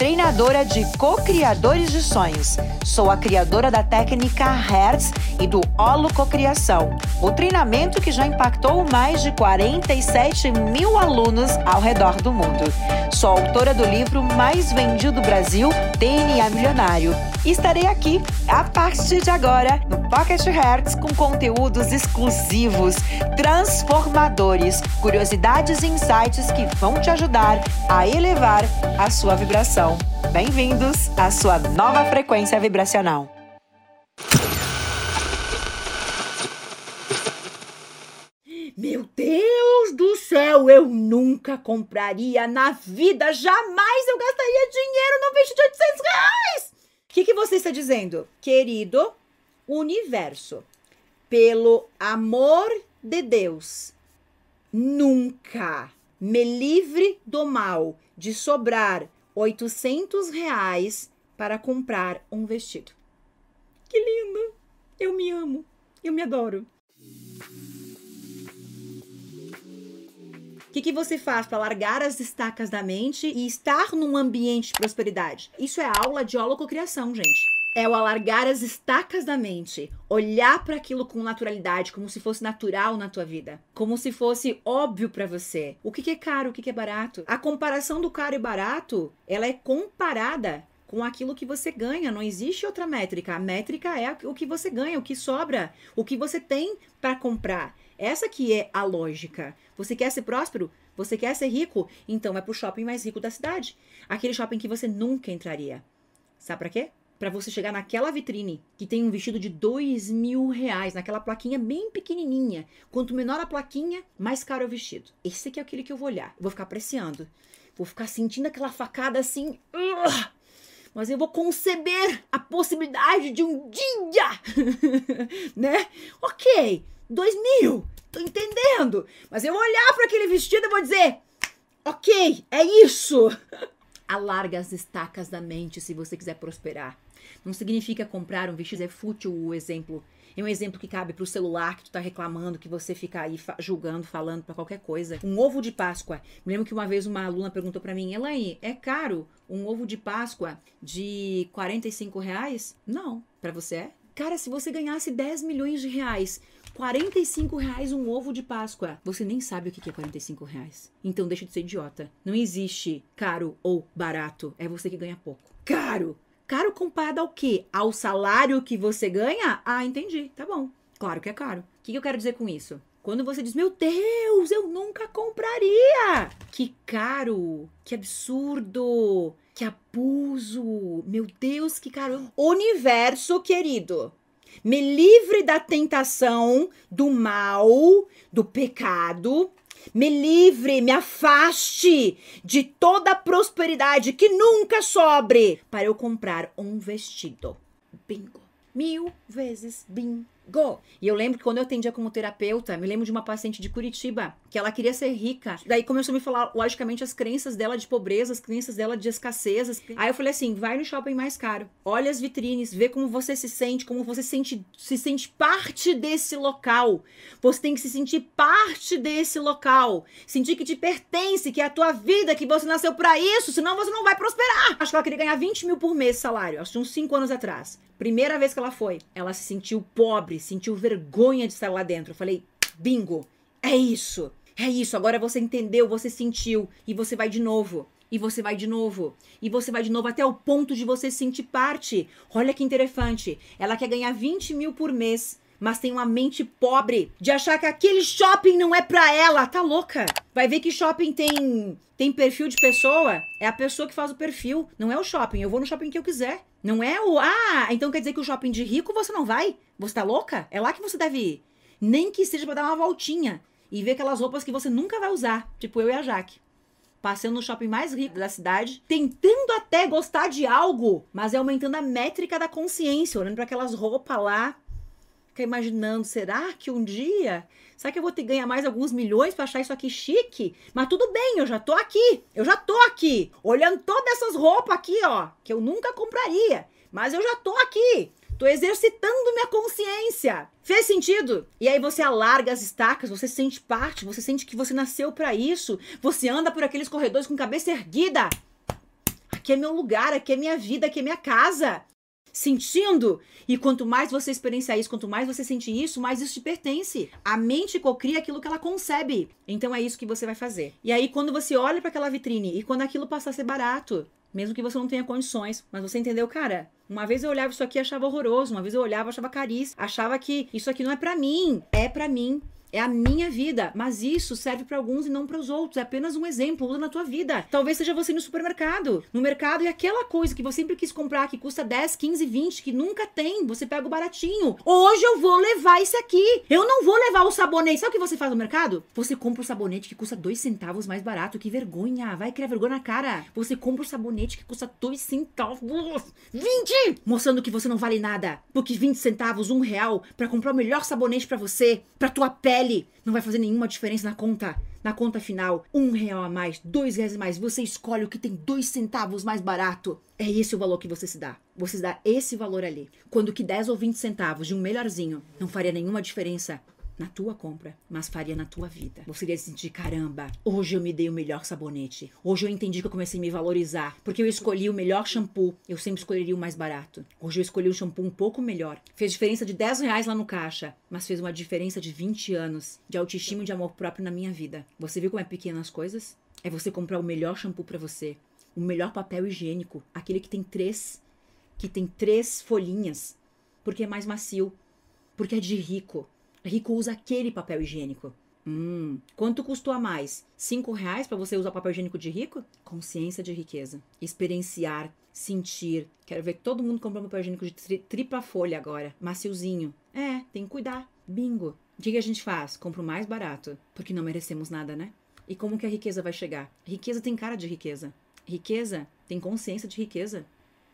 treinadora de co-criadores de sonhos. Sou a criadora da técnica Hertz e do Holococriação, o treinamento que já impactou mais de 47 mil alunos ao redor do mundo. Sou autora do livro mais vendido do Brasil, DNA Milionário estarei aqui a partir de agora no Pocket Hertz com conteúdos exclusivos, transformadores, curiosidades e insights que vão te ajudar a elevar a sua vibração. Bem-vindos à sua nova frequência vibracional. Meu Deus do céu, eu nunca compraria na vida, jamais eu gastaria dinheiro num vestido de 800 reais! O que, que você está dizendo? Querido universo, pelo amor de Deus, nunca me livre do mal de sobrar 800 reais para comprar um vestido. Que lindo! Eu me amo, eu me adoro. O que, que você faz para largar as estacas da mente e estar num ambiente de prosperidade? Isso é aula de holococriação, gente. É o alargar as estacas da mente, olhar para aquilo com naturalidade, como se fosse natural na tua vida, como se fosse óbvio para você. O que, é caro, o que, que é barato? A comparação do caro e barato, ela é comparada com aquilo que você ganha. Não existe outra métrica. A métrica é o que você ganha, o que sobra, o que você tem para comprar. Essa que é a lógica. Você quer ser próspero? Você quer ser rico? Então vai pro shopping mais rico da cidade. Aquele shopping que você nunca entraria. Sabe para quê? Para você chegar naquela vitrine que tem um vestido de dois mil reais, naquela plaquinha bem pequenininha. Quanto menor a plaquinha, mais caro é o vestido. Esse aqui é aquele que eu vou olhar. vou ficar apreciando. Vou ficar sentindo aquela facada assim. Uh! mas eu vou conceber a possibilidade de um dia, né? Ok, dois mil, tô entendendo. Mas eu vou olhar para aquele vestido e vou dizer: ok, é isso. Alarga as estacas da mente se você quiser prosperar. Não significa comprar um vestido, é fútil o exemplo. É um exemplo que cabe pro celular que tu tá reclamando, que você fica aí julgando, falando para qualquer coisa. Um ovo de Páscoa. Me lembro que uma vez uma aluna perguntou para mim, Elaine, é caro um ovo de Páscoa de 45 reais? Não. para você é? Cara, se você ganhasse 10 milhões de reais 45 reais um ovo de Páscoa. Você nem sabe o que é 45 reais. Então deixa de ser idiota. Não existe caro ou barato. É você que ganha pouco. Caro! Caro comparado ao quê? Ao salário que você ganha? Ah, entendi. Tá bom. Claro que é caro. O que eu quero dizer com isso? Quando você diz, meu Deus, eu nunca compraria! Que caro! Que absurdo! Que abuso! Meu Deus, que caro! Universo querido, me livre da tentação, do mal, do pecado. Me livre, me afaste de toda a prosperidade que nunca sobre para eu comprar um vestido. Bingo. Mil vezes bingo. Go! E eu lembro que quando eu atendia como terapeuta, me lembro de uma paciente de Curitiba, que ela queria ser rica. Daí começou a me falar, logicamente, as crenças dela de pobreza, as crenças dela de escassez. Aí eu falei assim: vai no shopping mais caro, olha as vitrines, vê como você se sente, como você se sente, se sente parte desse local. Você tem que se sentir parte desse local. Sentir que te pertence, que é a tua vida, que você nasceu para isso, senão você não vai prosperar. Acho que ela queria ganhar 20 mil por mês salário, acho que uns 5 anos atrás. Primeira vez que ela foi, ela se sentiu pobre, sentiu vergonha de estar lá dentro. Falei, bingo, é isso, é isso. Agora você entendeu, você sentiu e você vai de novo. E você vai de novo. E você vai de novo até o ponto de você sentir parte. Olha que interessante. Ela quer ganhar 20 mil por mês mas tem uma mente pobre de achar que aquele shopping não é pra ela. Tá louca? Vai ver que shopping tem tem perfil de pessoa, é a pessoa que faz o perfil, não é o shopping. Eu vou no shopping que eu quiser. Não é o ah, então quer dizer que o shopping de rico você não vai? Você tá louca? É lá que você deve ir. Nem que seja para dar uma voltinha e ver aquelas roupas que você nunca vai usar, tipo eu e a Jaque passeando no shopping mais rico da cidade, tentando até gostar de algo, mas é aumentando a métrica da consciência, olhando para aquelas roupas lá imaginando, será que um dia, será que eu vou ter que ganhar mais alguns milhões para achar isso aqui chique? Mas tudo bem, eu já tô aqui. Eu já tô aqui, olhando todas essas roupas aqui, ó, que eu nunca compraria. Mas eu já tô aqui. Tô exercitando minha consciência. Fez sentido? E aí você alarga as estacas, você sente parte, você sente que você nasceu para isso. Você anda por aqueles corredores com cabeça erguida. Aqui é meu lugar, aqui é minha vida, aqui é minha casa. Sentindo. E quanto mais você experienciar isso, quanto mais você sentir isso, mais isso te pertence. A mente cocria aquilo que ela concebe. Então é isso que você vai fazer. E aí, quando você olha para aquela vitrine e quando aquilo passar a ser barato, mesmo que você não tenha condições, mas você entendeu, cara, uma vez eu olhava isso aqui e achava horroroso, uma vez eu olhava achava caríssimo, achava que isso aqui não é para mim, é para mim. É a minha vida, mas isso serve para alguns e não para os outros. É apenas um exemplo, usa na tua vida. Talvez seja você no supermercado. No mercado e aquela coisa que você sempre quis comprar que custa 10, 15, 20, que nunca tem, você pega o baratinho. Hoje eu vou levar esse aqui. Eu não vou levar o sabonete. Sabe o que você faz no mercado? Você compra o sabonete que custa 2 centavos mais barato. Que vergonha. Vai criar vergonha na cara. Você compra o sabonete que custa 2 centavos. 20! Mostrando que você não vale nada. Porque 20 centavos, um real, para comprar o melhor sabonete para você, pra tua pele pele não vai fazer nenhuma diferença na conta. Na conta final, um real a mais, dois reais a mais, você escolhe o que tem dois centavos mais barato. É esse o valor que você se dá. Você se dá esse valor ali. Quando que 10 ou 20 centavos de um melhorzinho não faria nenhuma diferença na tua compra, mas faria na tua vida. Você iria sentir, caramba, hoje eu me dei o melhor sabonete. Hoje eu entendi que eu comecei a me valorizar. Porque eu escolhi o melhor shampoo, eu sempre escolheria o mais barato. Hoje eu escolhi um shampoo um pouco melhor. Fez diferença de 10 reais lá no caixa, mas fez uma diferença de 20 anos de autoestima e de amor próprio na minha vida. Você viu como é pequeno as coisas? É você comprar o melhor shampoo para você, o melhor papel higiênico, aquele que tem três, que tem três folhinhas, porque é mais macio, porque é de rico, Rico usa aquele papel higiênico. Hum, quanto custou a mais? Cinco reais para você usar papel higiênico de rico? Consciência de riqueza. Experienciar, sentir. Quero ver todo mundo comprando papel higiênico de tri tripla folha agora. Maciozinho. É, tem que cuidar. Bingo. O que, que a gente faz? Compra o mais barato. Porque não merecemos nada, né? E como que a riqueza vai chegar? Riqueza tem cara de riqueza. Riqueza tem consciência de riqueza.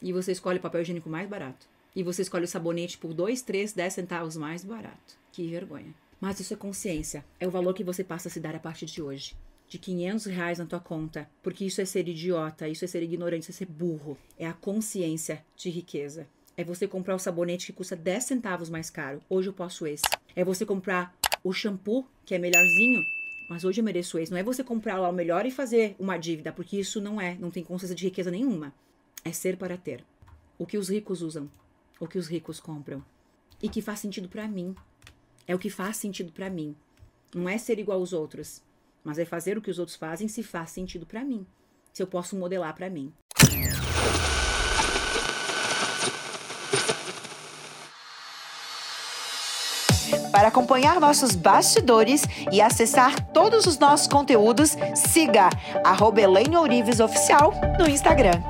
E você escolhe o papel higiênico mais barato. E você escolhe o sabonete por 2, 3, 10 centavos mais barato. Que vergonha. Mas isso é consciência. É o valor que você passa a se dar a partir de hoje. De 500 reais na tua conta. Porque isso é ser idiota, isso é ser ignorante, isso é ser burro. É a consciência de riqueza. É você comprar o sabonete que custa 10 centavos mais caro. Hoje eu posso esse. É você comprar o shampoo, que é melhorzinho, mas hoje eu mereço esse. Não é você comprar lá o melhor e fazer uma dívida, porque isso não é, não tem consciência de riqueza nenhuma. É ser para ter. O que os ricos usam, o que os ricos compram. E que faz sentido para mim, é o que faz sentido para mim. Não é ser igual aos outros, mas é fazer o que os outros fazem se faz sentido para mim. Se eu posso modelar para mim. Para acompanhar nossos bastidores e acessar todos os nossos conteúdos, siga arroba Oficial no Instagram.